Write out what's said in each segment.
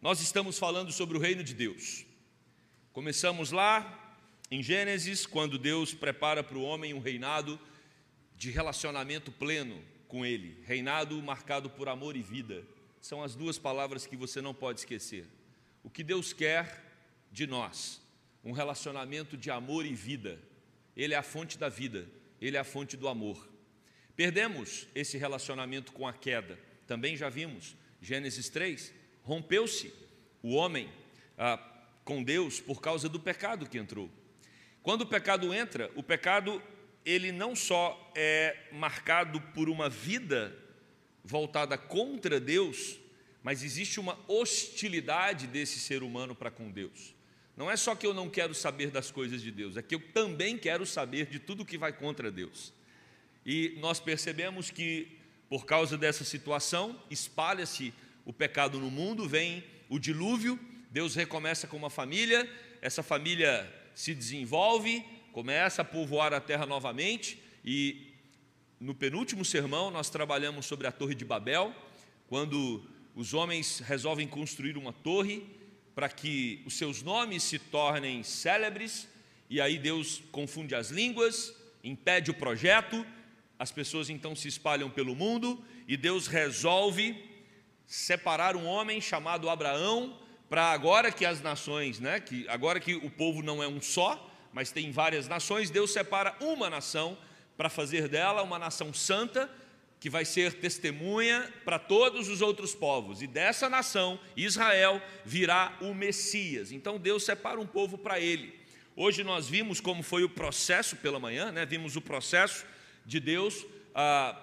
Nós estamos falando sobre o reino de Deus. Começamos lá em Gênesis, quando Deus prepara para o homem um reinado de relacionamento pleno com Ele, reinado marcado por amor e vida. São as duas palavras que você não pode esquecer. O que Deus quer de nós, um relacionamento de amor e vida. Ele é a fonte da vida, Ele é a fonte do amor. Perdemos esse relacionamento com a queda, também já vimos, Gênesis 3, rompeu-se o homem ah, com Deus por causa do pecado que entrou. Quando o pecado entra, o pecado ele não só é marcado por uma vida voltada contra Deus, mas existe uma hostilidade desse ser humano para com Deus. Não é só que eu não quero saber das coisas de Deus, é que eu também quero saber de tudo que vai contra Deus. E nós percebemos que, por causa dessa situação, espalha-se o pecado no mundo, vem o dilúvio, Deus recomeça com uma família, essa família se desenvolve, começa a povoar a terra novamente, e no penúltimo sermão nós trabalhamos sobre a Torre de Babel, quando os homens resolvem construir uma torre para que os seus nomes se tornem célebres, e aí Deus confunde as línguas, impede o projeto, as pessoas então se espalham pelo mundo, e Deus resolve separar um homem chamado Abraão para agora que as nações, né, que agora que o povo não é um só, mas tem várias nações, Deus separa uma nação para fazer dela uma nação santa que vai ser testemunha para todos os outros povos, e dessa nação, Israel, virá o Messias. Então Deus separa um povo para ele. Hoje nós vimos como foi o processo pela manhã, né? vimos o processo de Deus ah,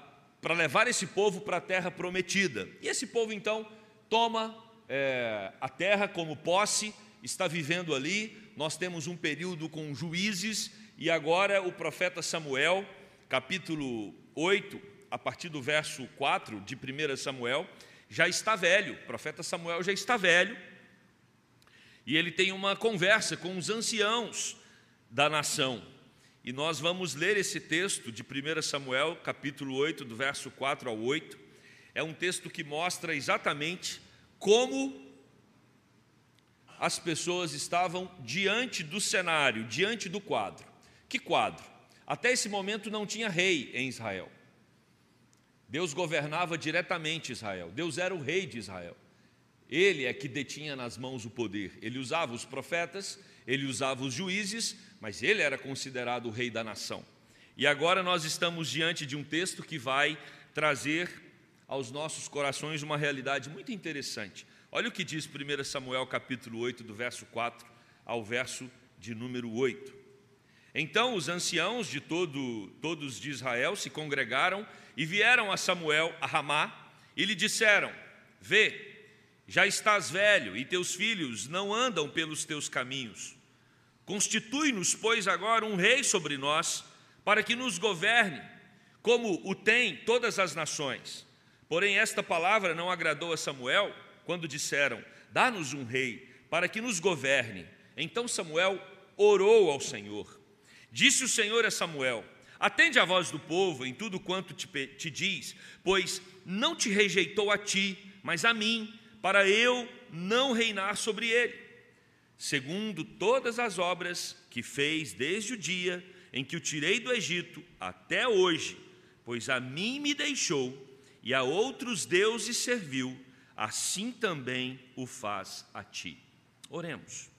para levar esse povo para a terra prometida. E esse povo então toma é, a terra como posse, está vivendo ali. Nós temos um período com juízes, e agora o profeta Samuel, capítulo 8, a partir do verso 4 de 1 Samuel, já está velho, o profeta Samuel já está velho, e ele tem uma conversa com os anciãos da nação. E nós vamos ler esse texto de 1 Samuel, capítulo 8, do verso 4 ao 8. É um texto que mostra exatamente como as pessoas estavam diante do cenário, diante do quadro. Que quadro? Até esse momento não tinha rei em Israel. Deus governava diretamente Israel. Deus era o rei de Israel. Ele é que detinha nas mãos o poder. Ele usava os profetas, ele usava os juízes, mas ele era considerado o rei da nação. E agora nós estamos diante de um texto que vai trazer aos nossos corações uma realidade muito interessante. Olha o que diz 1 Samuel capítulo 8, do verso 4 ao verso de número 8. Então os anciãos de todo, todos de Israel se congregaram e vieram a Samuel a Ramá e lhe disseram: Vê, já estás velho e teus filhos não andam pelos teus caminhos. Constitui-nos, pois, agora um rei sobre nós, para que nos governe, como o tem todas as nações. Porém, esta palavra não agradou a Samuel, quando disseram: Dá-nos um rei, para que nos governe. Então Samuel orou ao Senhor. Disse o Senhor a Samuel: Atende a voz do povo em tudo quanto te, te diz, pois não te rejeitou a ti, mas a mim, para eu não reinar sobre ele segundo todas as obras que fez desde o dia em que o tirei do Egito até hoje, pois a mim me deixou e a outros deuses serviu, assim também o faz a ti. Oremos.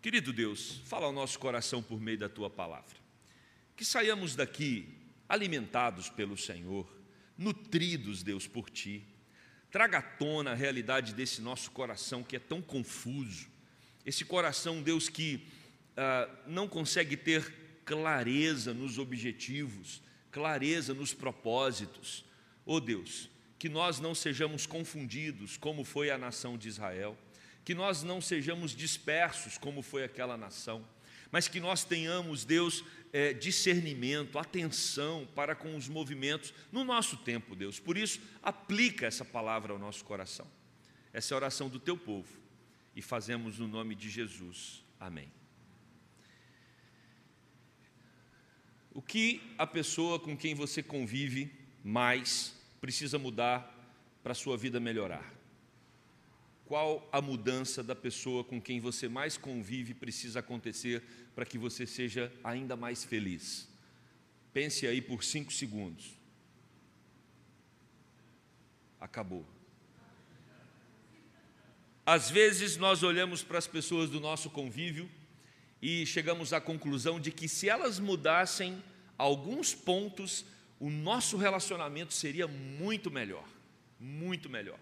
Querido Deus, fala ao nosso coração por meio da tua palavra. Que saiamos daqui alimentados pelo Senhor, nutridos, Deus, por ti. Traga à tona a realidade desse nosso coração que é tão confuso esse coração, Deus, que ah, não consegue ter clareza nos objetivos, clareza nos propósitos. Oh Deus, que nós não sejamos confundidos, como foi a nação de Israel, que nós não sejamos dispersos, como foi aquela nação, mas que nós tenhamos, Deus, é, discernimento, atenção para com os movimentos no nosso tempo, Deus. Por isso, aplica essa palavra ao nosso coração. Essa é a oração do teu povo e fazemos no nome de Jesus. Amém. O que a pessoa com quem você convive mais precisa mudar para a sua vida melhorar? qual a mudança da pessoa com quem você mais convive precisa acontecer para que você seja ainda mais feliz? Pense aí por cinco segundos. Acabou. Às vezes nós olhamos para as pessoas do nosso convívio e chegamos à conclusão de que se elas mudassem alguns pontos, o nosso relacionamento seria muito melhor, muito melhor.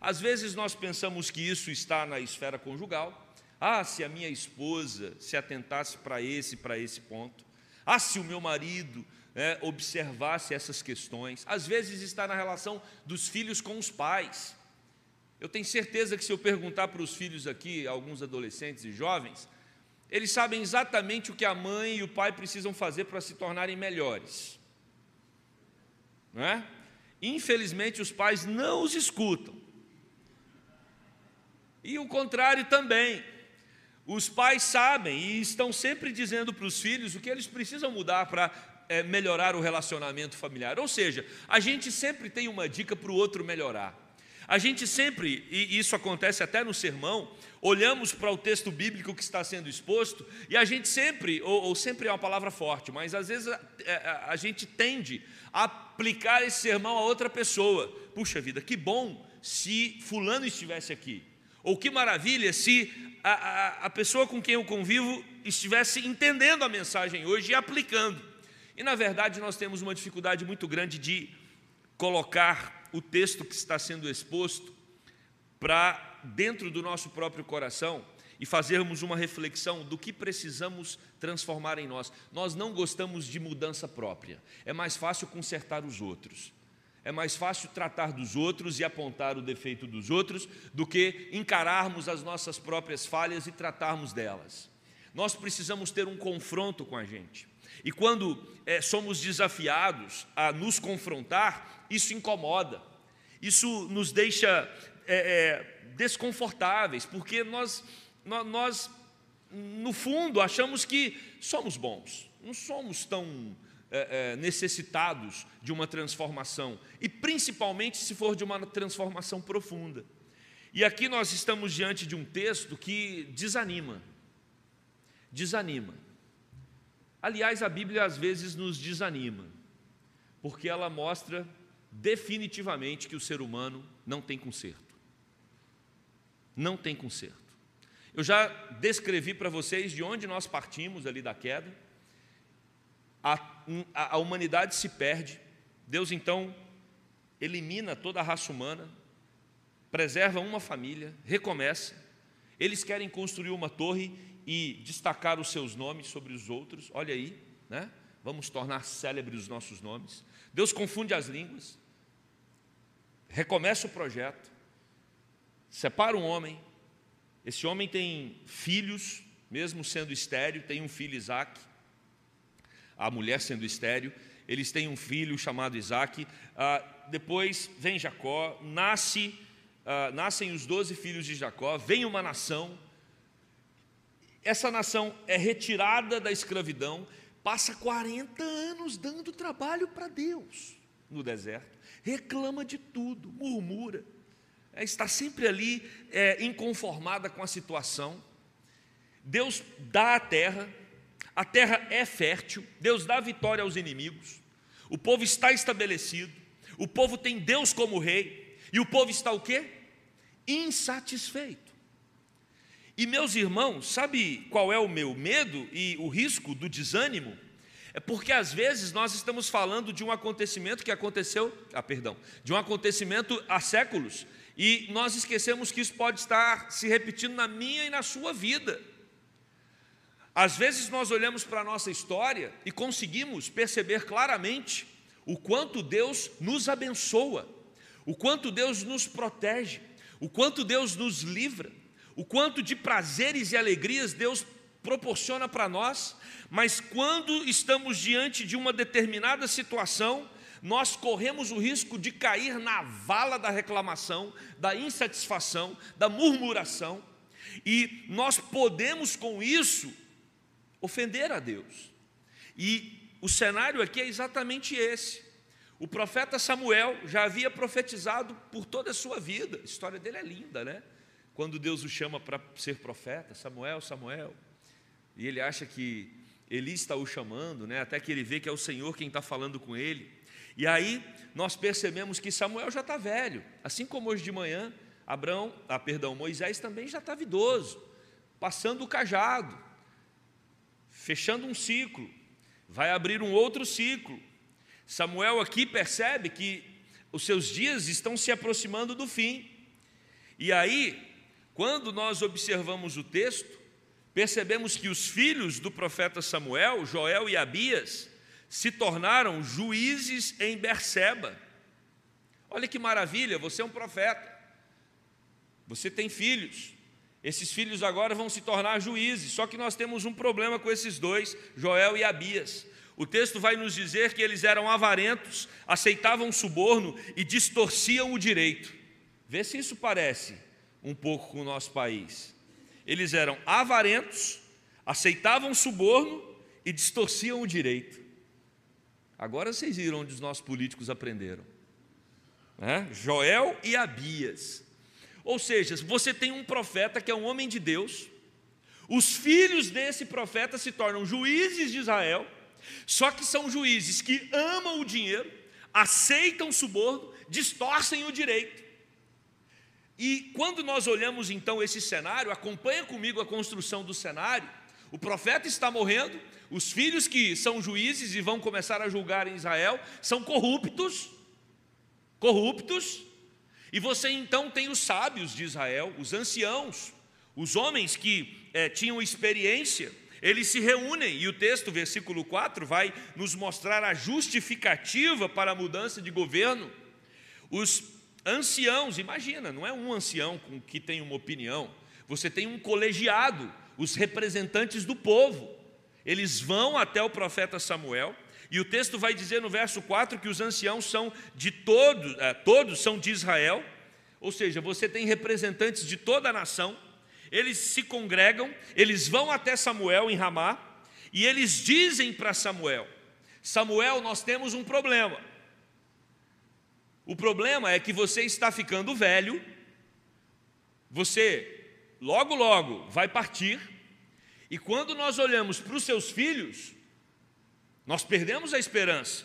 Às vezes nós pensamos que isso está na esfera conjugal. Ah, se a minha esposa se atentasse para esse, para esse ponto. Ah, se o meu marido né, observasse essas questões. Às vezes está na relação dos filhos com os pais. Eu tenho certeza que se eu perguntar para os filhos aqui, alguns adolescentes e jovens, eles sabem exatamente o que a mãe e o pai precisam fazer para se tornarem melhores. Não é? Infelizmente, os pais não os escutam. E o contrário também. Os pais sabem e estão sempre dizendo para os filhos o que eles precisam mudar para é, melhorar o relacionamento familiar. Ou seja, a gente sempre tem uma dica para o outro melhorar. A gente sempre, e isso acontece até no sermão, olhamos para o texto bíblico que está sendo exposto e a gente sempre, ou, ou sempre é uma palavra forte, mas às vezes a, a, é, é, a gente tende a aplicar esse sermão a outra pessoa. Puxa vida, que bom se Fulano estivesse aqui. Ou que maravilha se a, a, a pessoa com quem eu convivo estivesse entendendo a mensagem hoje e aplicando. E na verdade nós temos uma dificuldade muito grande de colocar o texto que está sendo exposto para dentro do nosso próprio coração e fazermos uma reflexão do que precisamos transformar em nós. Nós não gostamos de mudança própria. É mais fácil consertar os outros. É mais fácil tratar dos outros e apontar o defeito dos outros do que encararmos as nossas próprias falhas e tratarmos delas. Nós precisamos ter um confronto com a gente. E quando é, somos desafiados a nos confrontar, isso incomoda, isso nos deixa é, é, desconfortáveis, porque nós, nós, no fundo, achamos que somos bons, não somos tão necessitados de uma transformação, e principalmente se for de uma transformação profunda. E aqui nós estamos diante de um texto que desanima, desanima. Aliás, a Bíblia às vezes nos desanima, porque ela mostra definitivamente que o ser humano não tem conserto. Não tem conserto. Eu já descrevi para vocês de onde nós partimos ali da queda. A, a, a humanidade se perde. Deus então elimina toda a raça humana, preserva uma família, recomeça. Eles querem construir uma torre e destacar os seus nomes sobre os outros. Olha aí, né? Vamos tornar célebres os nossos nomes. Deus confunde as línguas, recomeça o projeto, separa um homem. Esse homem tem filhos, mesmo sendo estéreo, tem um filho Isaac, a mulher sendo estéreo, eles têm um filho chamado Isaac. Ah, depois vem Jacó, nasce, ah, nascem os doze filhos de Jacó, vem uma nação. Essa nação é retirada da escravidão, passa 40 anos dando trabalho para Deus no deserto, reclama de tudo, murmura, é, está sempre ali é, inconformada com a situação. Deus dá a terra, a terra é fértil, Deus dá vitória aos inimigos, o povo está estabelecido, o povo tem Deus como rei, e o povo está o quê? Insatisfeito. E meus irmãos, sabe qual é o meu medo e o risco do desânimo? É porque às vezes nós estamos falando de um acontecimento que aconteceu, ah, perdão, de um acontecimento há séculos, e nós esquecemos que isso pode estar se repetindo na minha e na sua vida. Às vezes nós olhamos para a nossa história e conseguimos perceber claramente o quanto Deus nos abençoa, o quanto Deus nos protege, o quanto Deus nos livra, o quanto de prazeres e alegrias Deus proporciona para nós, mas quando estamos diante de uma determinada situação, nós corremos o risco de cair na vala da reclamação, da insatisfação, da murmuração, e nós podemos com isso ofender a Deus. E o cenário aqui é exatamente esse. O profeta Samuel já havia profetizado por toda a sua vida, a história dele é linda, né? Quando Deus o chama para ser profeta, Samuel, Samuel, e ele acha que Eli está o chamando, né? até que ele vê que é o Senhor quem está falando com ele. E aí nós percebemos que Samuel já está velho, assim como hoje de manhã, Abraão, ah, perdão, Moisés também já estava idoso, passando o cajado, fechando um ciclo, vai abrir um outro ciclo. Samuel aqui percebe que os seus dias estão se aproximando do fim. E aí, quando nós observamos o texto, percebemos que os filhos do profeta Samuel, Joel e Abias, se tornaram juízes em Berseba. Olha que maravilha, você é um profeta. Você tem filhos. Esses filhos agora vão se tornar juízes. Só que nós temos um problema com esses dois, Joel e Abias. O texto vai nos dizer que eles eram avarentos, aceitavam suborno e distorciam o direito. Vê se isso parece um pouco com o nosso país. Eles eram avarentos, aceitavam suborno e distorciam o direito. Agora vocês viram onde os nossos políticos aprenderam. É? Joel e Abias. Ou seja, você tem um profeta que é um homem de Deus, os filhos desse profeta se tornam juízes de Israel, só que são juízes que amam o dinheiro, aceitam suborno, distorcem o direito. E quando nós olhamos então esse cenário, acompanha comigo a construção do cenário. O profeta está morrendo, os filhos que são juízes e vão começar a julgar em Israel são corruptos, corruptos, e você então tem os sábios de Israel, os anciãos, os homens que é, tinham experiência, eles se reúnem, e o texto, versículo 4, vai nos mostrar a justificativa para a mudança de governo. Os anciãos, imagina, não é um ancião com que tem uma opinião, você tem um colegiado, os representantes do povo. Eles vão até o profeta Samuel, e o texto vai dizer no verso 4 que os anciãos são de todos, eh, todos são de Israel, ou seja, você tem representantes de toda a nação, eles se congregam, eles vão até Samuel em Ramá, e eles dizem para Samuel: Samuel, nós temos um problema. O problema é que você está ficando velho, você logo, logo vai partir, e quando nós olhamos para os seus filhos, nós perdemos a esperança.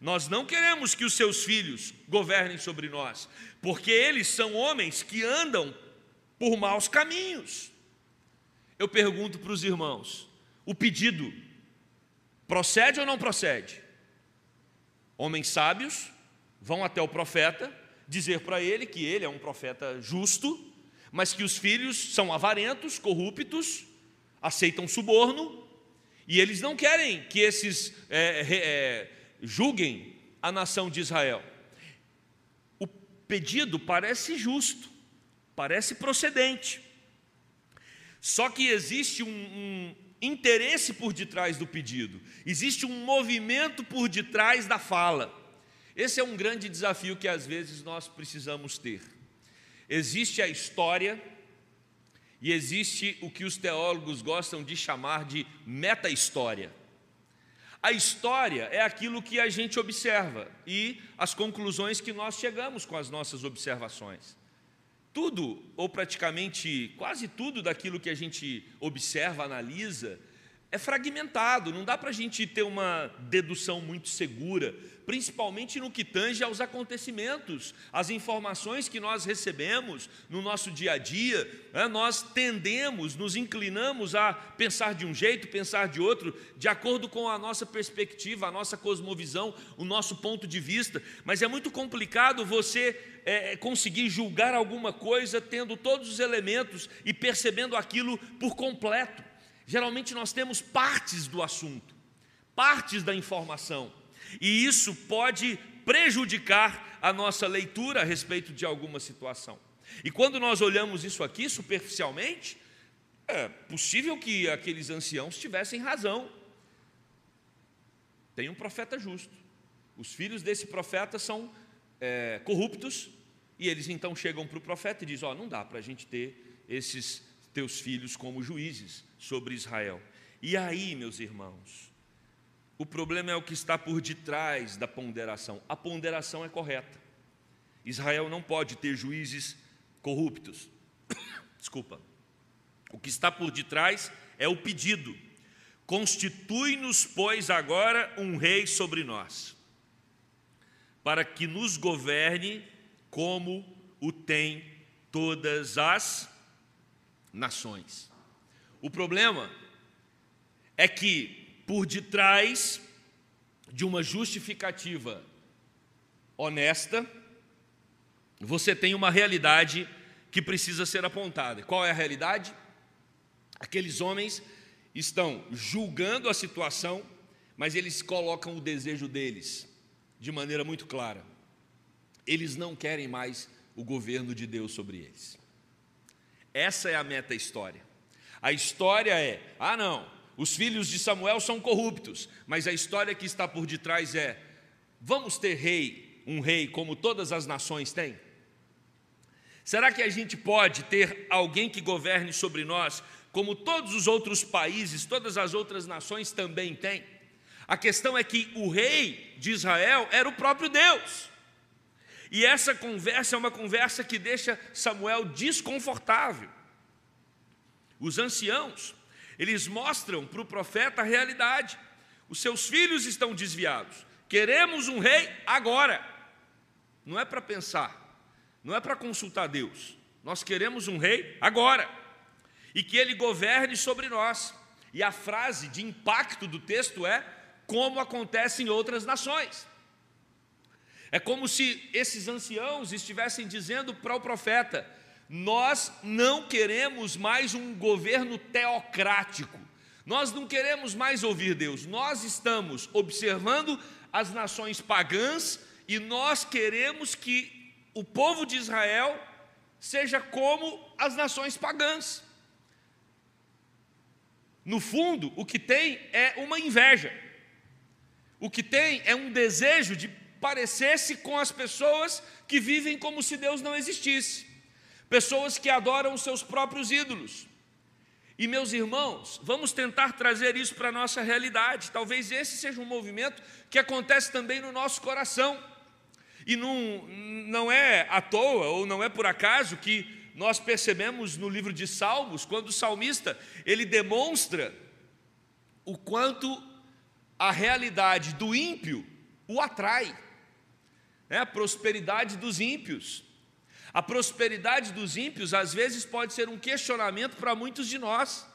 Nós não queremos que os seus filhos governem sobre nós, porque eles são homens que andam por maus caminhos. Eu pergunto para os irmãos: o pedido procede ou não procede? Homens sábios vão até o profeta dizer para ele que ele é um profeta justo, mas que os filhos são avarentos, corruptos, aceitam suborno, e eles não querem que esses é, é, julguem a nação de Israel. O pedido parece justo, parece procedente, só que existe um, um interesse por detrás do pedido, existe um movimento por detrás da fala. Esse é um grande desafio que às vezes nós precisamos ter. Existe a história e existe o que os teólogos gostam de chamar de meta-história. A história é aquilo que a gente observa e as conclusões que nós chegamos com as nossas observações. Tudo, ou praticamente quase tudo daquilo que a gente observa, analisa, é fragmentado, não dá para a gente ter uma dedução muito segura, principalmente no que tange aos acontecimentos, as informações que nós recebemos no nosso dia a dia, né, nós tendemos, nos inclinamos a pensar de um jeito, pensar de outro, de acordo com a nossa perspectiva, a nossa cosmovisão, o nosso ponto de vista, mas é muito complicado você é, conseguir julgar alguma coisa tendo todos os elementos e percebendo aquilo por completo. Geralmente nós temos partes do assunto, partes da informação e isso pode prejudicar a nossa leitura a respeito de alguma situação. E quando nós olhamos isso aqui superficialmente, é possível que aqueles anciãos tivessem razão. Tem um profeta justo. Os filhos desse profeta são é, corruptos, e eles então chegam para o profeta e dizem: Ó, oh, não dá para a gente ter esses teus filhos como juízes sobre Israel. E aí, meus irmãos, o problema é o que está por detrás da ponderação. A ponderação é correta. Israel não pode ter juízes corruptos. Desculpa. O que está por detrás é o pedido. Constitui-nos, pois, agora um rei sobre nós, para que nos governe como o tem todas as nações. O problema é que por detrás de uma justificativa honesta, você tem uma realidade que precisa ser apontada. Qual é a realidade? Aqueles homens estão julgando a situação, mas eles colocam o desejo deles de maneira muito clara. Eles não querem mais o governo de Deus sobre eles. Essa é a meta história. A história é: ah, não, os filhos de Samuel são corruptos, mas a história que está por detrás é: vamos ter rei, um rei como todas as nações têm? Será que a gente pode ter alguém que governe sobre nós como todos os outros países, todas as outras nações também têm? A questão é que o rei de Israel era o próprio Deus. E essa conversa é uma conversa que deixa Samuel desconfortável. Os anciãos, eles mostram para o profeta a realidade. Os seus filhos estão desviados. Queremos um rei agora. Não é para pensar, não é para consultar Deus. Nós queremos um rei agora. E que ele governe sobre nós. E a frase de impacto do texto é: como acontece em outras nações. É como se esses anciãos estivessem dizendo para o profeta: nós não queremos mais um governo teocrático, nós não queremos mais ouvir Deus, nós estamos observando as nações pagãs e nós queremos que o povo de Israel seja como as nações pagãs. No fundo, o que tem é uma inveja, o que tem é um desejo de parecesse com as pessoas que vivem como se Deus não existisse, pessoas que adoram os seus próprios ídolos. E meus irmãos, vamos tentar trazer isso para a nossa realidade. Talvez esse seja um movimento que acontece também no nosso coração. E não, não é à toa, ou não é por acaso, que nós percebemos no livro de Salmos, quando o salmista ele demonstra o quanto a realidade do ímpio o atrai né? a prosperidade dos ímpios. A prosperidade dos ímpios, às vezes, pode ser um questionamento para muitos de nós.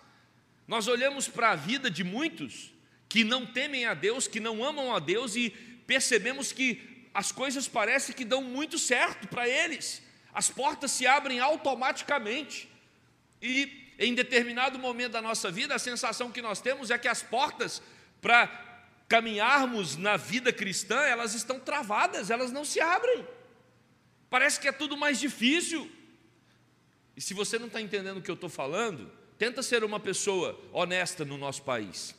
Nós olhamos para a vida de muitos que não temem a Deus, que não amam a Deus e percebemos que as coisas parecem que dão muito certo para eles, as portas se abrem automaticamente. E em determinado momento da nossa vida, a sensação que nós temos é que as portas para caminharmos na vida cristã, elas estão travadas, elas não se abrem. Parece que é tudo mais difícil. E se você não está entendendo o que eu estou falando, tenta ser uma pessoa honesta no nosso país.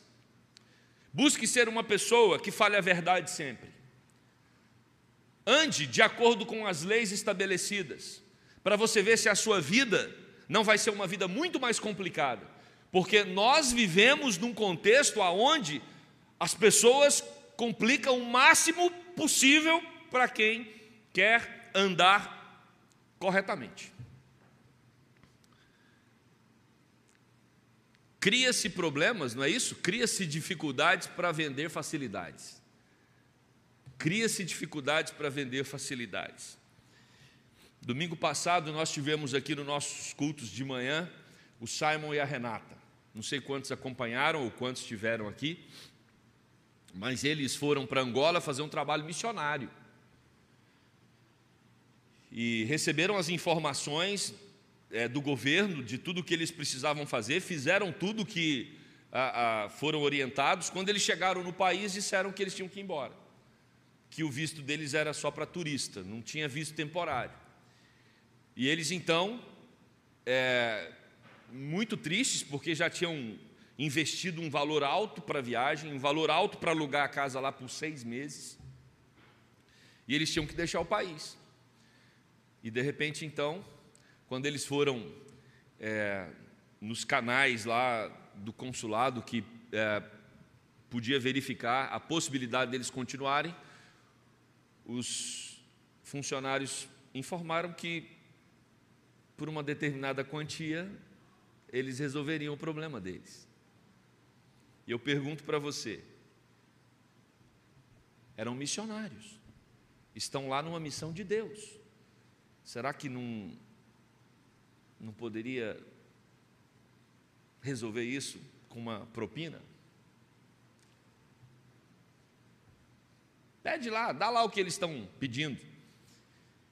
Busque ser uma pessoa que fale a verdade sempre. Ande de acordo com as leis estabelecidas, para você ver se a sua vida não vai ser uma vida muito mais complicada, porque nós vivemos num contexto aonde as pessoas complicam o máximo possível para quem quer andar corretamente. Cria-se problemas, não é isso? Cria-se dificuldades para vender facilidades. Cria-se dificuldades para vender facilidades. Domingo passado nós tivemos aqui nos nossos cultos de manhã o Simon e a Renata. Não sei quantos acompanharam ou quantos estiveram aqui mas eles foram para Angola fazer um trabalho missionário. E receberam as informações é, do governo de tudo o que eles precisavam fazer, fizeram tudo que a, a, foram orientados. Quando eles chegaram no país, disseram que eles tinham que ir embora, que o visto deles era só para turista, não tinha visto temporário. E eles então, é, muito tristes, porque já tinham investido um valor alto para a viagem, um valor alto para alugar a casa lá por seis meses. E eles tinham que deixar o país. E de repente, então, quando eles foram é, nos canais lá do consulado que é, podia verificar a possibilidade deles continuarem, os funcionários informaram que por uma determinada quantia, eles resolveriam o problema deles. E eu pergunto para você: eram missionários, estão lá numa missão de Deus, será que não, não poderia resolver isso com uma propina? Pede lá, dá lá o que eles estão pedindo.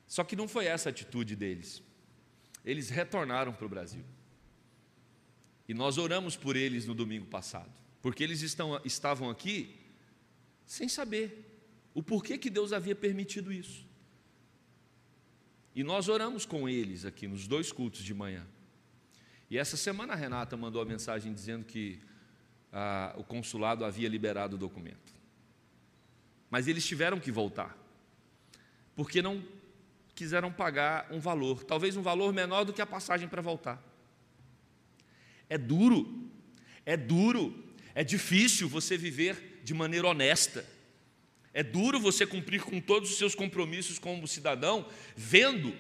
Só que não foi essa a atitude deles. Eles retornaram para o Brasil. E nós oramos por eles no domingo passado, porque eles estão, estavam aqui sem saber o porquê que Deus havia permitido isso. E nós oramos com eles aqui nos dois cultos de manhã. E essa semana a Renata mandou a mensagem dizendo que ah, o consulado havia liberado o documento. Mas eles tiveram que voltar, porque não quiseram pagar um valor, talvez um valor menor do que a passagem para voltar. É duro, é duro, é difícil você viver de maneira honesta. É duro você cumprir com todos os seus compromissos como cidadão, vendo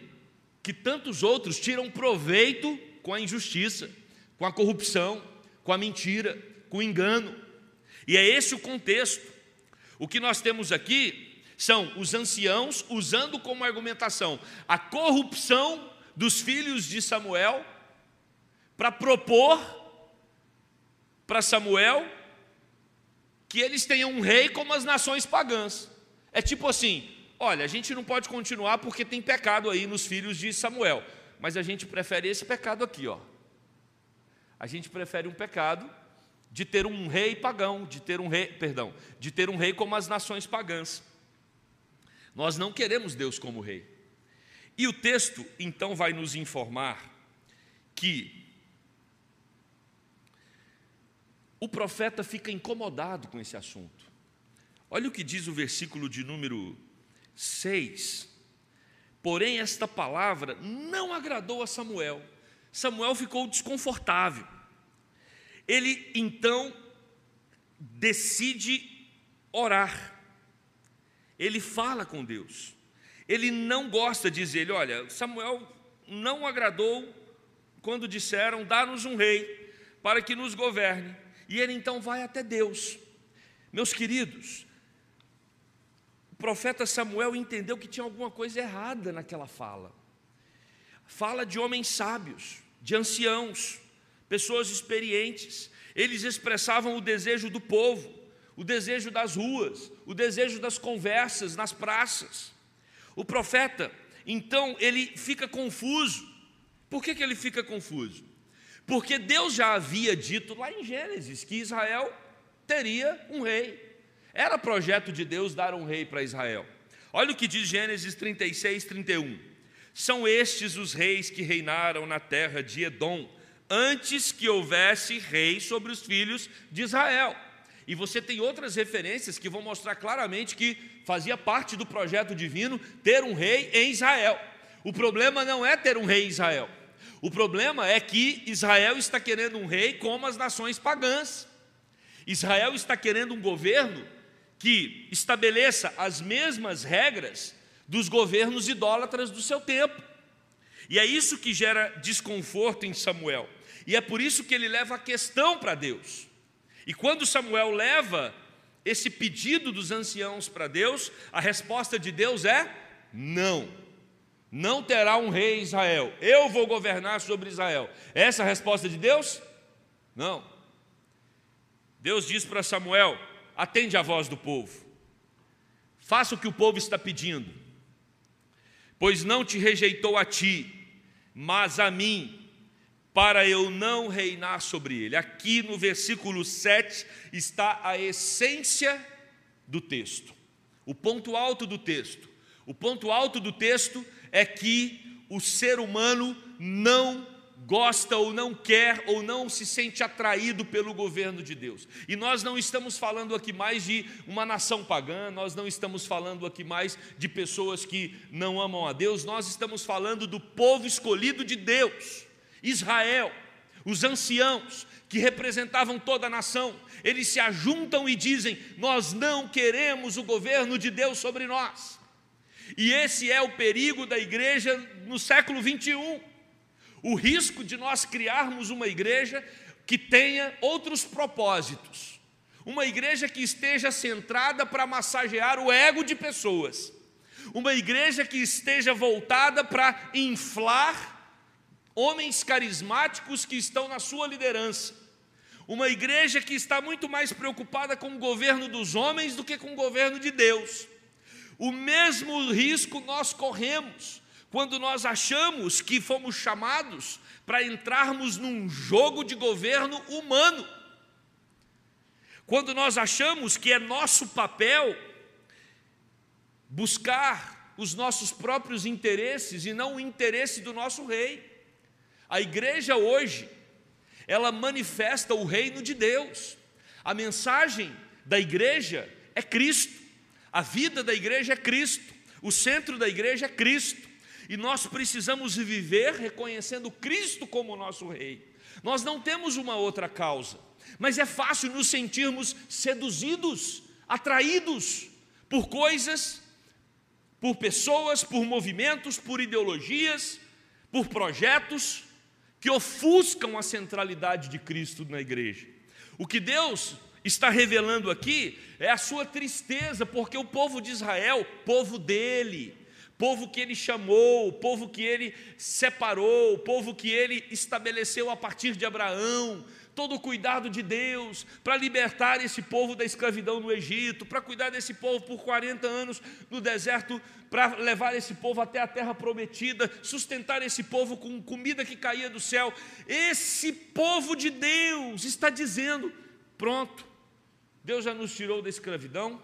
que tantos outros tiram proveito com a injustiça, com a corrupção, com a mentira, com o engano. E é esse o contexto. O que nós temos aqui são os anciãos usando como argumentação a corrupção dos filhos de Samuel para propor para Samuel que eles tenham um rei como as nações pagãs. É tipo assim: olha, a gente não pode continuar porque tem pecado aí nos filhos de Samuel, mas a gente prefere esse pecado aqui, ó. A gente prefere um pecado de ter um rei pagão, de ter um rei, perdão, de ter um rei como as nações pagãs. Nós não queremos Deus como rei. E o texto então vai nos informar que o profeta fica incomodado com esse assunto. Olha o que diz o versículo de número 6. Porém, esta palavra não agradou a Samuel. Samuel ficou desconfortável. Ele então decide orar. Ele fala com Deus. Ele não gosta de dizer, olha, Samuel não agradou quando disseram: dá-nos um rei para que nos governe. E ele então vai até Deus. Meus queridos, o profeta Samuel entendeu que tinha alguma coisa errada naquela fala. Fala de homens sábios, de anciãos, pessoas experientes. Eles expressavam o desejo do povo, o desejo das ruas, o desejo das conversas nas praças. O profeta, então, ele fica confuso. Por que, que ele fica confuso? Porque Deus já havia dito lá em Gênesis que Israel teria um rei. Era projeto de Deus dar um rei para Israel. Olha o que diz Gênesis 36, 31. São estes os reis que reinaram na terra de Edom, antes que houvesse rei sobre os filhos de Israel. E você tem outras referências que vão mostrar claramente que fazia parte do projeto divino ter um rei em Israel. O problema não é ter um rei em Israel. O problema é que Israel está querendo um rei como as nações pagãs. Israel está querendo um governo que estabeleça as mesmas regras dos governos idólatras do seu tempo. E é isso que gera desconforto em Samuel. E é por isso que ele leva a questão para Deus. E quando Samuel leva esse pedido dos anciãos para Deus, a resposta de Deus é não não terá um rei Israel, eu vou governar sobre Israel. Essa é a resposta de Deus? Não. Deus diz para Samuel: atende a voz do povo, faça o que o povo está pedindo, pois não te rejeitou a ti, mas a mim, para eu não reinar sobre ele. Aqui no versículo 7 está a essência do texto, o ponto alto do texto. O ponto alto do texto é que o ser humano não gosta ou não quer ou não se sente atraído pelo governo de Deus. E nós não estamos falando aqui mais de uma nação pagã, nós não estamos falando aqui mais de pessoas que não amam a Deus, nós estamos falando do povo escolhido de Deus, Israel, os anciãos que representavam toda a nação, eles se ajuntam e dizem: Nós não queremos o governo de Deus sobre nós. E esse é o perigo da igreja no século 21. o risco de nós criarmos uma igreja que tenha outros propósitos. Uma igreja que esteja centrada para massagear o ego de pessoas. Uma igreja que esteja voltada para inflar homens carismáticos que estão na sua liderança. Uma igreja que está muito mais preocupada com o governo dos homens do que com o governo de Deus. O mesmo risco nós corremos quando nós achamos que fomos chamados para entrarmos num jogo de governo humano. Quando nós achamos que é nosso papel buscar os nossos próprios interesses e não o interesse do nosso rei. A igreja hoje, ela manifesta o reino de Deus. A mensagem da igreja é Cristo. A vida da igreja é Cristo. O centro da igreja é Cristo e nós precisamos viver reconhecendo Cristo como nosso Rei. Nós não temos uma outra causa, mas é fácil nos sentirmos seduzidos, atraídos por coisas, por pessoas, por movimentos, por ideologias, por projetos que ofuscam a centralidade de Cristo na igreja. O que Deus está revelando aqui é a sua tristeza, porque o povo de Israel, povo dele, povo que ele chamou, povo que ele separou, povo que ele estabeleceu a partir de Abraão, todo o cuidado de Deus para libertar esse povo da escravidão no Egito, para cuidar desse povo por 40 anos no deserto, para levar esse povo até a terra prometida, sustentar esse povo com comida que caía do céu. Esse povo de Deus está dizendo: pronto, Deus já nos tirou da escravidão,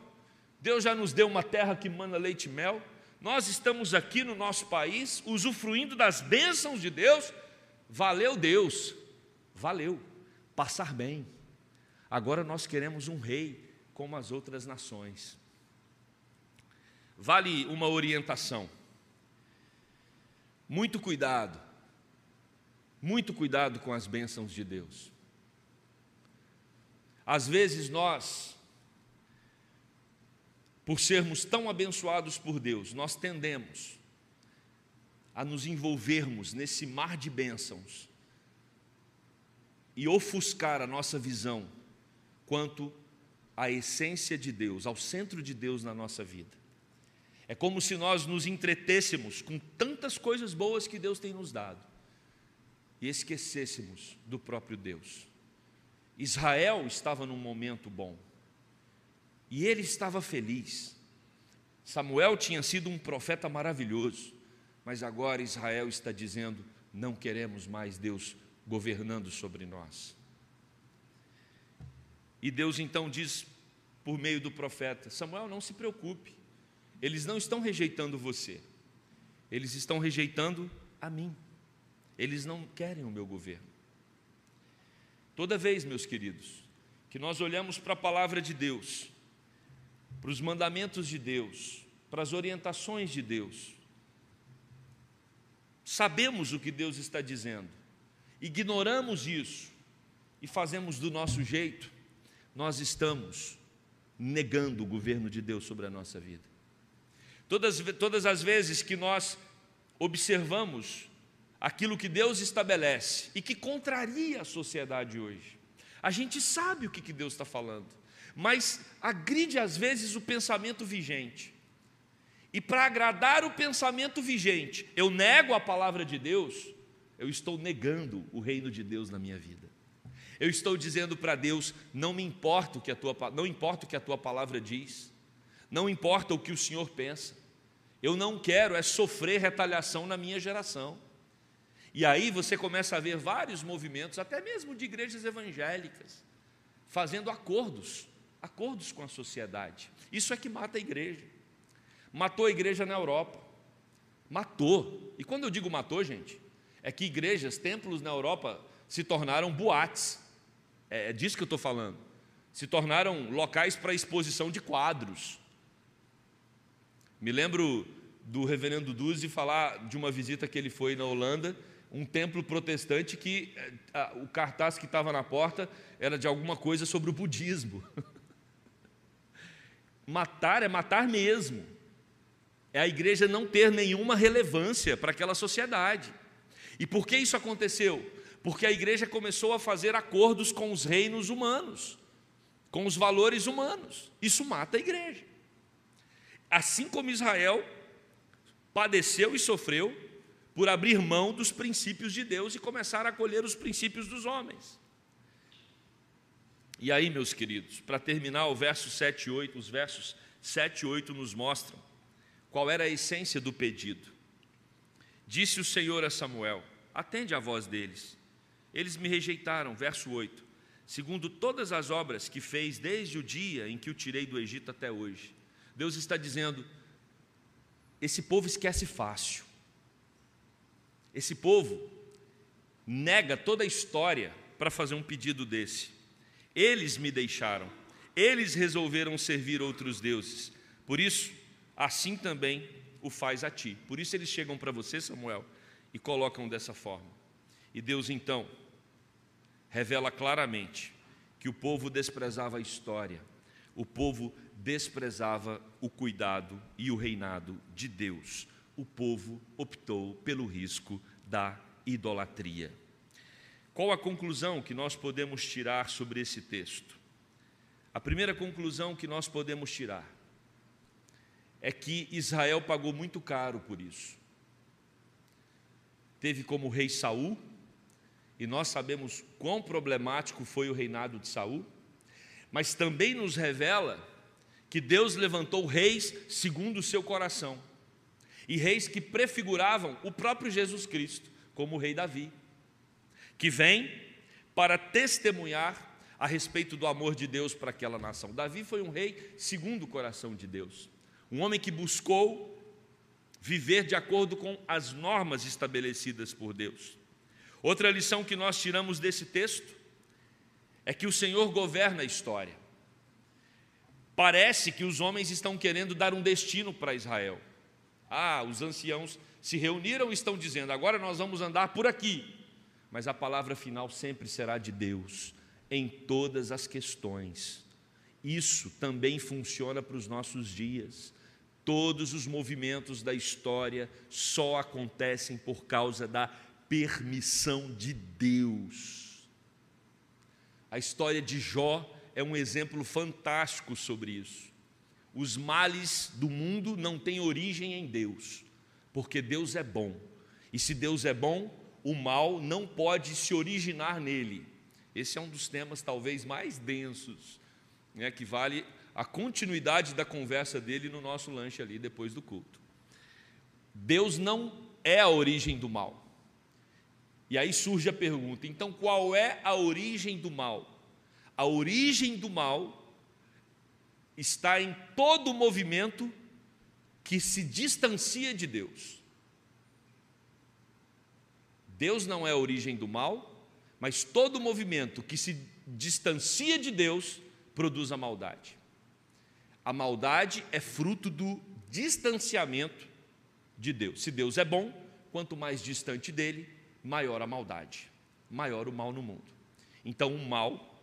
Deus já nos deu uma terra que manda leite e mel nós estamos aqui no nosso país usufruindo das bênçãos de Deus. Valeu Deus, valeu, passar bem. Agora nós queremos um rei como as outras nações. Vale uma orientação. Muito cuidado, muito cuidado com as bênçãos de Deus. Às vezes nós por sermos tão abençoados por Deus, nós tendemos a nos envolvermos nesse mar de bênçãos e ofuscar a nossa visão quanto à essência de Deus, ao centro de Deus na nossa vida. É como se nós nos entretêssemos com tantas coisas boas que Deus tem nos dado e esquecêssemos do próprio Deus. Israel estava num momento bom, e ele estava feliz. Samuel tinha sido um profeta maravilhoso, mas agora Israel está dizendo: não queremos mais Deus governando sobre nós. E Deus então diz por meio do profeta: Samuel, não se preocupe, eles não estão rejeitando você, eles estão rejeitando a mim, eles não querem o meu governo. Toda vez, meus queridos, que nós olhamos para a palavra de Deus, para os mandamentos de Deus, para as orientações de Deus. Sabemos o que Deus está dizendo, ignoramos isso e fazemos do nosso jeito, nós estamos negando o governo de Deus sobre a nossa vida. Todas, todas as vezes que nós observamos aquilo que Deus estabelece e que contraria a sociedade hoje, a gente sabe o que, que Deus está falando mas agride às vezes o pensamento vigente. E para agradar o pensamento vigente, eu nego a palavra de Deus, eu estou negando o reino de Deus na minha vida. Eu estou dizendo para Deus, não me importa o que a tua não importa o que a tua palavra diz, não importa o que o Senhor pensa. Eu não quero é sofrer retaliação na minha geração. E aí você começa a ver vários movimentos, até mesmo de igrejas evangélicas, fazendo acordos acordos com a sociedade. Isso é que mata a igreja. Matou a igreja na Europa. Matou. E quando eu digo matou, gente, é que igrejas, templos na Europa se tornaram boates. É, é disso que eu estou falando. Se tornaram locais para exposição de quadros. Me lembro do reverendo Duzi falar de uma visita que ele foi na Holanda, um templo protestante que é, a, o cartaz que estava na porta era de alguma coisa sobre o budismo. Matar é matar mesmo. É a igreja não ter nenhuma relevância para aquela sociedade. E por que isso aconteceu? Porque a igreja começou a fazer acordos com os reinos humanos, com os valores humanos. Isso mata a igreja. Assim como Israel padeceu e sofreu por abrir mão dos princípios de Deus e começar a acolher os princípios dos homens. E aí, meus queridos, para terminar o verso 7 e 8, os versos 7 e 8 nos mostram qual era a essência do pedido. Disse o Senhor a Samuel: Atende a voz deles. Eles me rejeitaram, verso 8, segundo todas as obras que fez desde o dia em que o tirei do Egito até hoje. Deus está dizendo: esse povo esquece fácil. Esse povo nega toda a história para fazer um pedido desse. Eles me deixaram, eles resolveram servir outros deuses. Por isso, assim também o faz a ti. Por isso eles chegam para você, Samuel, e colocam dessa forma. E Deus então revela claramente que o povo desprezava a história, o povo desprezava o cuidado e o reinado de Deus. O povo optou pelo risco da idolatria. Qual a conclusão que nós podemos tirar sobre esse texto? A primeira conclusão que nós podemos tirar é que Israel pagou muito caro por isso. Teve como rei Saul, e nós sabemos quão problemático foi o reinado de Saul, mas também nos revela que Deus levantou reis segundo o seu coração, e reis que prefiguravam o próprio Jesus Cristo, como o rei Davi, que vem para testemunhar a respeito do amor de Deus para aquela nação. Davi foi um rei segundo o coração de Deus, um homem que buscou viver de acordo com as normas estabelecidas por Deus. Outra lição que nós tiramos desse texto é que o Senhor governa a história. Parece que os homens estão querendo dar um destino para Israel. Ah, os anciãos se reuniram e estão dizendo: agora nós vamos andar por aqui. Mas a palavra final sempre será de Deus, em todas as questões. Isso também funciona para os nossos dias. Todos os movimentos da história só acontecem por causa da permissão de Deus. A história de Jó é um exemplo fantástico sobre isso. Os males do mundo não têm origem em Deus, porque Deus é bom. E se Deus é bom, o mal não pode se originar nele. Esse é um dos temas talvez mais densos, né, que vale a continuidade da conversa dele no nosso lanche ali depois do culto. Deus não é a origem do mal. E aí surge a pergunta: então qual é a origem do mal? a origem do mal está em todo movimento que se distancia de Deus. Deus não é a origem do mal, mas todo movimento que se distancia de Deus produz a maldade. A maldade é fruto do distanciamento de Deus. Se Deus é bom, quanto mais distante dele, maior a maldade, maior o mal no mundo. Então, o mal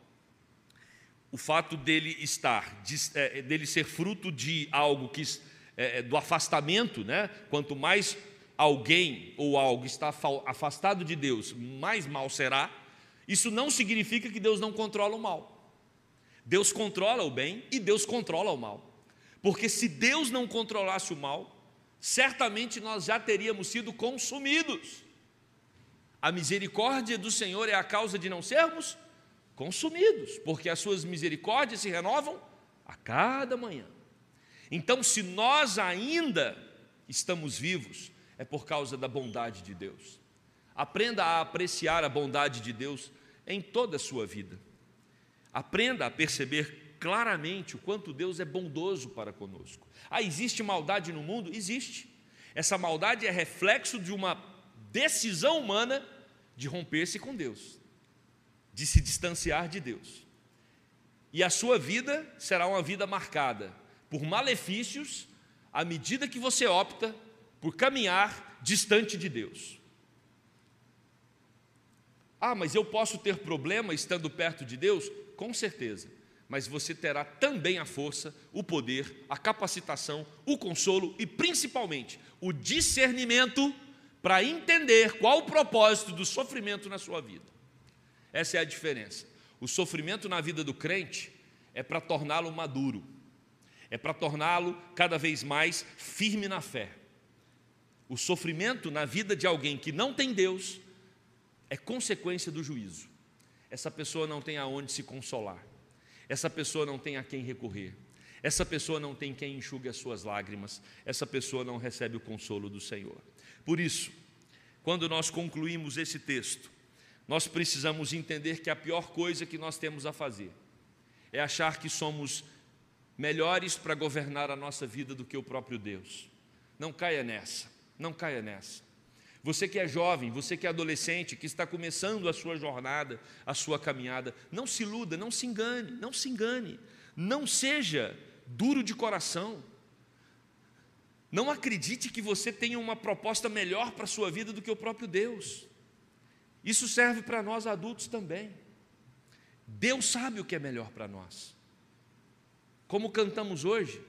o fato dele estar, é, dele ser fruto de algo que é, é, do afastamento, né? Quanto mais alguém ou algo está afastado de Deus, mais mal será. Isso não significa que Deus não controla o mal. Deus controla o bem e Deus controla o mal. Porque se Deus não controlasse o mal, certamente nós já teríamos sido consumidos. A misericórdia do Senhor é a causa de não sermos consumidos, porque as suas misericórdias se renovam a cada manhã. Então, se nós ainda estamos vivos, é por causa da bondade de Deus. Aprenda a apreciar a bondade de Deus em toda a sua vida. Aprenda a perceber claramente o quanto Deus é bondoso para conosco. Ah, existe maldade no mundo? Existe. Essa maldade é reflexo de uma decisão humana de romper-se com Deus de se distanciar de Deus. E a sua vida será uma vida marcada por malefícios à medida que você opta por caminhar distante de Deus. Ah, mas eu posso ter problema estando perto de Deus? Com certeza. Mas você terá também a força, o poder, a capacitação, o consolo e principalmente o discernimento para entender qual o propósito do sofrimento na sua vida. Essa é a diferença. O sofrimento na vida do crente é para torná-lo maduro, é para torná-lo cada vez mais firme na fé. O sofrimento na vida de alguém que não tem Deus é consequência do juízo. Essa pessoa não tem aonde se consolar, essa pessoa não tem a quem recorrer, essa pessoa não tem quem enxugue as suas lágrimas, essa pessoa não recebe o consolo do Senhor. Por isso, quando nós concluímos esse texto, nós precisamos entender que a pior coisa que nós temos a fazer é achar que somos melhores para governar a nossa vida do que o próprio Deus. Não caia nessa, não caia nessa. Você que é jovem, você que é adolescente, que está começando a sua jornada, a sua caminhada, não se iluda, não se engane, não se engane. Não seja duro de coração. Não acredite que você tenha uma proposta melhor para a sua vida do que o próprio Deus. Isso serve para nós adultos também. Deus sabe o que é melhor para nós. Como cantamos hoje,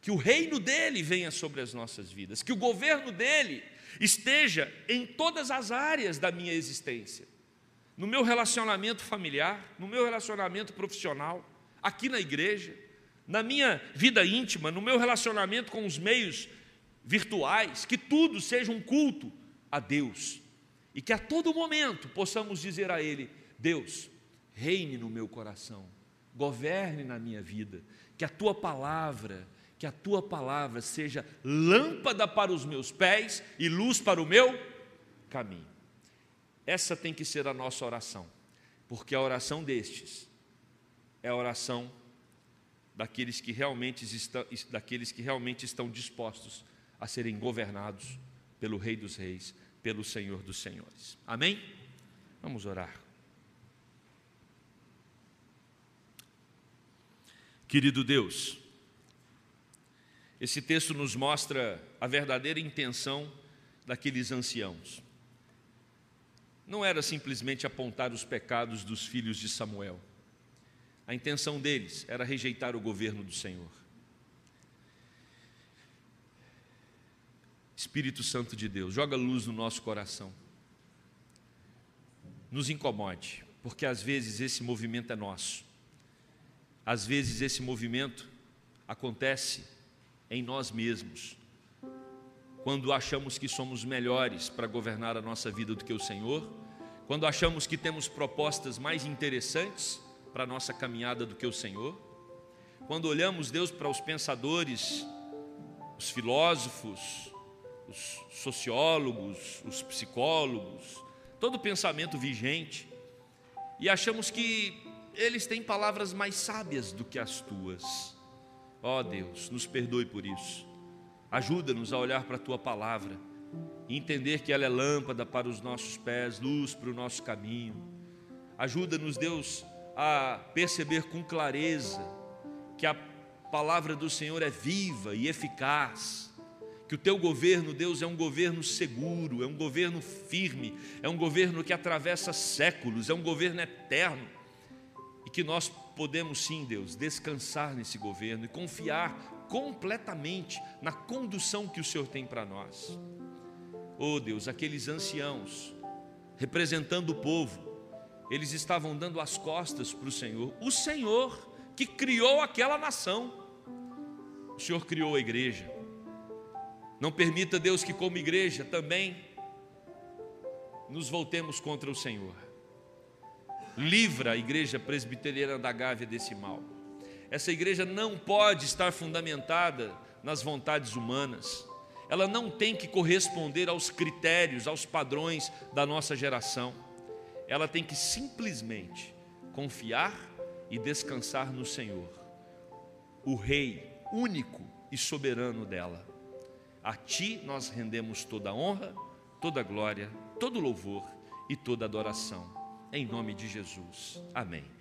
que o reino dele venha sobre as nossas vidas, que o governo dele esteja em todas as áreas da minha existência. No meu relacionamento familiar, no meu relacionamento profissional, aqui na igreja, na minha vida íntima, no meu relacionamento com os meios virtuais, que tudo seja um culto a Deus e que a todo momento possamos dizer a Ele: Deus, reine no meu coração, governe na minha vida, que a tua palavra, que a tua palavra seja lâmpada para os meus pés e luz para o meu caminho. Essa tem que ser a nossa oração, porque a oração destes é a oração daqueles que realmente estão, daqueles que realmente estão dispostos a serem governados pelo Rei dos Reis, pelo Senhor dos Senhores. Amém? Vamos orar. Querido Deus, esse texto nos mostra a verdadeira intenção daqueles anciãos. Não era simplesmente apontar os pecados dos filhos de Samuel a intenção deles era rejeitar o governo do Senhor. Espírito Santo de Deus, joga luz no nosso coração. Nos incomode, porque às vezes esse movimento é nosso. Às vezes esse movimento acontece em nós mesmos. Quando achamos que somos melhores para governar a nossa vida do que o Senhor, quando achamos que temos propostas mais interessantes para a nossa caminhada do que o Senhor. Quando olhamos, Deus, para os pensadores, os filósofos, os sociólogos, os psicólogos, todo pensamento vigente, e achamos que eles têm palavras mais sábias do que as tuas. Ó oh, Deus, nos perdoe por isso. Ajuda-nos a olhar para a tua palavra e entender que ela é lâmpada para os nossos pés, luz para o nosso caminho. Ajuda-nos, Deus, a perceber com clareza que a palavra do Senhor é viva e eficaz, que o teu governo, Deus, é um governo seguro, é um governo firme, é um governo que atravessa séculos, é um governo eterno, e que nós podemos sim, Deus, descansar nesse governo e confiar completamente na condução que o Senhor tem para nós. Oh Deus, aqueles anciãos representando o povo, eles estavam dando as costas para o Senhor, o Senhor que criou aquela nação. O Senhor criou a igreja. Não permita, Deus, que, como igreja, também nos voltemos contra o Senhor. Livra a igreja presbiteriana da Gávea desse mal. Essa igreja não pode estar fundamentada nas vontades humanas. Ela não tem que corresponder aos critérios, aos padrões da nossa geração ela tem que simplesmente confiar e descansar no Senhor, o Rei único e soberano dela. A Ti nós rendemos toda a honra, toda a glória, todo o louvor e toda a adoração. Em nome de Jesus. Amém.